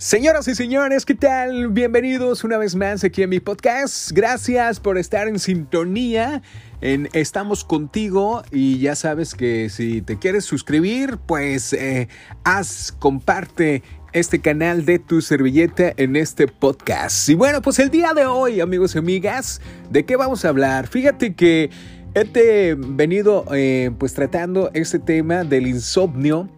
Señoras y señores, ¿qué tal? Bienvenidos una vez más aquí a mi podcast. Gracias por estar en sintonía. En Estamos contigo y ya sabes que si te quieres suscribir, pues eh, haz, comparte este canal de tu servilleta en este podcast. Y bueno, pues el día de hoy, amigos y amigas, ¿de qué vamos a hablar? Fíjate que he venido eh, pues tratando este tema del insomnio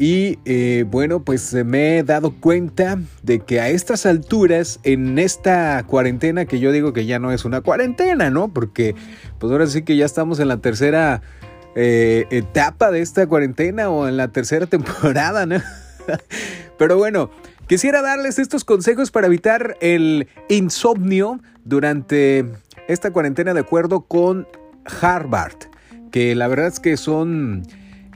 y eh, bueno, pues me he dado cuenta de que a estas alturas, en esta cuarentena, que yo digo que ya no es una cuarentena, ¿no? Porque pues ahora sí que ya estamos en la tercera eh, etapa de esta cuarentena o en la tercera temporada, ¿no? Pero bueno, quisiera darles estos consejos para evitar el insomnio durante esta cuarentena de acuerdo con Harvard, que la verdad es que son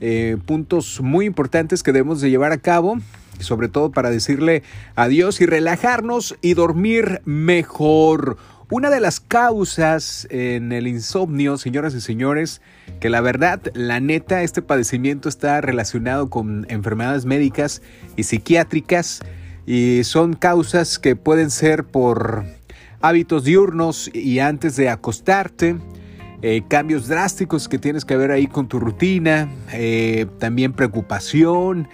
eh, puntos muy importantes que debemos de llevar a cabo, sobre todo para decirle adiós y relajarnos y dormir mejor. Una de las causas en el insomnio, señoras y señores, que la verdad, la neta, este padecimiento está relacionado con enfermedades médicas y psiquiátricas y son causas que pueden ser por hábitos diurnos y antes de acostarte, eh, cambios drásticos que tienes que ver ahí con tu rutina, eh, también preocupación,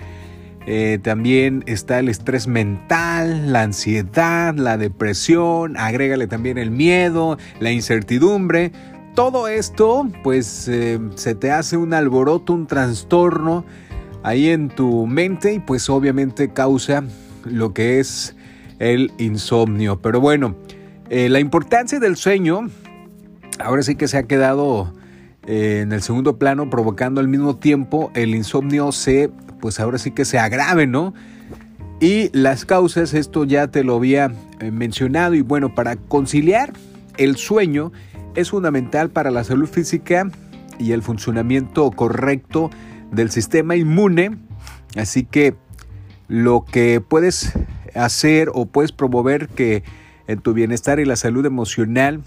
eh, también está el estrés mental, la ansiedad, la depresión, agrégale también el miedo, la incertidumbre. Todo esto pues se te hace un alboroto, un trastorno ahí en tu mente y pues obviamente causa lo que es el insomnio. Pero bueno, la importancia del sueño ahora sí que se ha quedado eh, en el segundo plano provocando al mismo tiempo el insomnio se, pues ahora sí que se agrave, ¿no? Y las causas, esto ya te lo había eh, mencionado y bueno, para conciliar el sueño es fundamental para la salud física y el funcionamiento correcto del sistema inmune. Así que lo que puedes hacer o puedes promover que en tu bienestar y la salud emocional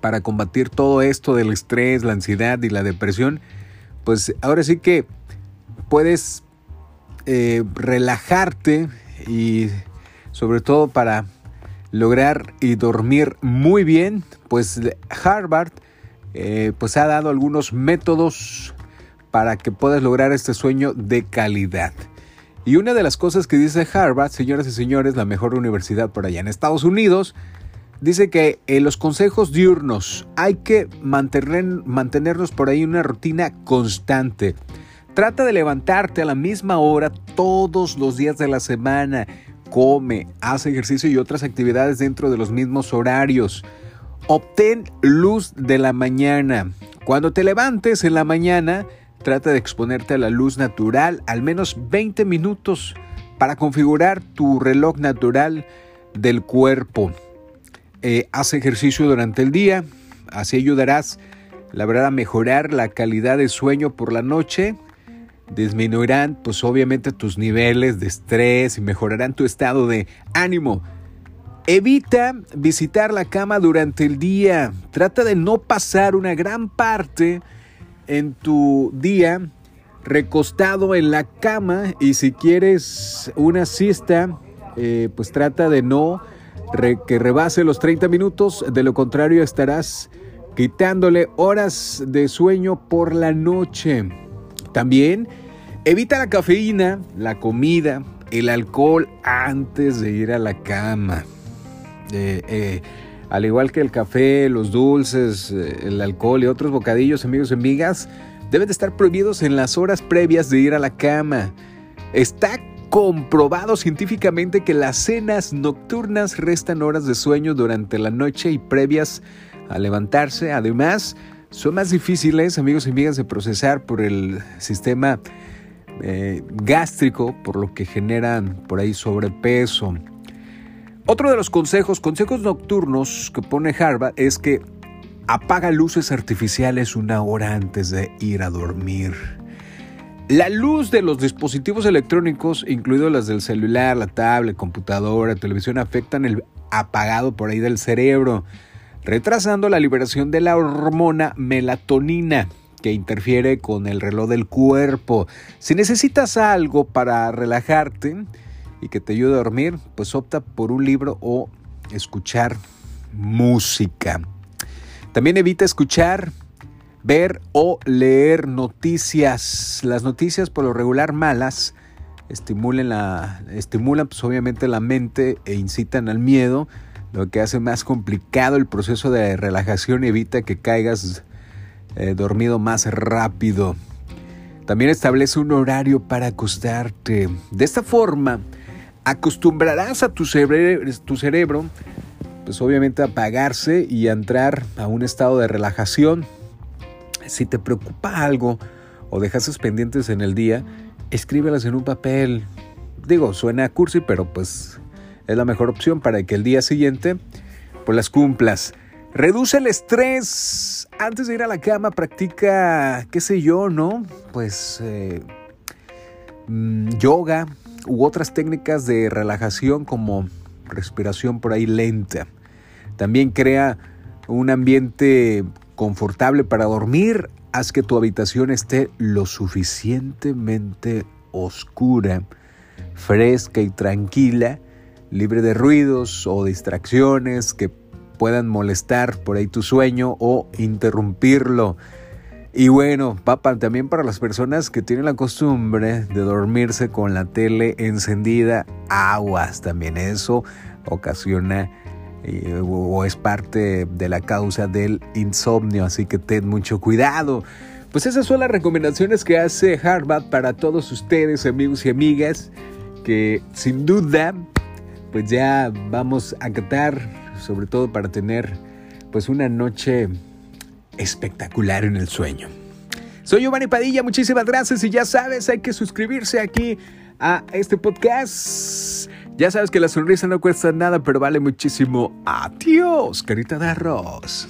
para combatir todo esto del estrés, la ansiedad y la depresión, pues ahora sí que puedes eh, relajarte y sobre todo para lograr y dormir muy bien, pues Harvard eh, pues ha dado algunos métodos para que puedas lograr este sueño de calidad. Y una de las cosas que dice Harvard, señoras y señores, la mejor universidad por allá en Estados Unidos, Dice que en los consejos diurnos hay que mantener, mantenernos por ahí una rutina constante. Trata de levantarte a la misma hora todos los días de la semana. Come, haz ejercicio y otras actividades dentro de los mismos horarios. Obtén luz de la mañana. Cuando te levantes en la mañana, trata de exponerte a la luz natural al menos 20 minutos para configurar tu reloj natural del cuerpo. Eh, haz ejercicio durante el día, así ayudarás, la verdad, a mejorar la calidad de sueño por la noche. Disminuirán, pues obviamente, tus niveles de estrés y mejorarán tu estado de ánimo. Evita visitar la cama durante el día. Trata de no pasar una gran parte en tu día recostado en la cama y si quieres una siesta, eh, pues trata de no que rebase los 30 minutos, de lo contrario estarás quitándole horas de sueño por la noche. También evita la cafeína, la comida, el alcohol antes de ir a la cama. Eh, eh, al igual que el café, los dulces, eh, el alcohol y otros bocadillos, amigos y amigas, deben de estar prohibidos en las horas previas de ir a la cama. Está comprobado científicamente que las cenas nocturnas restan horas de sueño durante la noche y previas a levantarse. Además, son más difíciles, amigos y amigas, de procesar por el sistema eh, gástrico, por lo que generan por ahí sobrepeso. Otro de los consejos, consejos nocturnos que pone Harvard es que apaga luces artificiales una hora antes de ir a dormir. La luz de los dispositivos electrónicos, incluidos las del celular, la tablet, computadora, televisión, afectan el apagado por ahí del cerebro, retrasando la liberación de la hormona melatonina que interfiere con el reloj del cuerpo. Si necesitas algo para relajarte, y que te ayude a dormir, pues opta por un libro o escuchar música. También evita escuchar, ver o leer noticias. Las noticias por lo regular malas estimulan, la, estimulan pues, obviamente la mente e incitan al miedo, lo que hace más complicado el proceso de relajación y evita que caigas eh, dormido más rápido. También establece un horario para acostarte. De esta forma, acostumbrarás a tu, tu cerebro, pues obviamente a apagarse y a entrar a un estado de relajación. Si te preocupa algo o dejas pendientes en el día, escríbelas en un papel. Digo, suena cursi, pero pues es la mejor opción para que el día siguiente pues las cumplas. Reduce el estrés. Antes de ir a la cama, practica, qué sé yo, ¿no? Pues eh, mm, yoga u otras técnicas de relajación como respiración por ahí lenta. También crea un ambiente confortable para dormir. Haz que tu habitación esté lo suficientemente oscura, fresca y tranquila, libre de ruidos o distracciones que puedan molestar por ahí tu sueño o interrumpirlo. Y bueno, papá, también para las personas que tienen la costumbre de dormirse con la tele encendida, aguas también eso ocasiona o es parte de la causa del insomnio, así que ten mucho cuidado. Pues esas son las recomendaciones que hace Harvard para todos ustedes, amigos y amigas, que sin duda, pues ya vamos a acatar sobre todo para tener pues una noche espectacular en el sueño. Soy Giovanni Padilla, muchísimas gracias y ya sabes, hay que suscribirse aquí a este podcast. Ya sabes que la sonrisa no cuesta nada, pero vale muchísimo. Adiós, carita de arroz.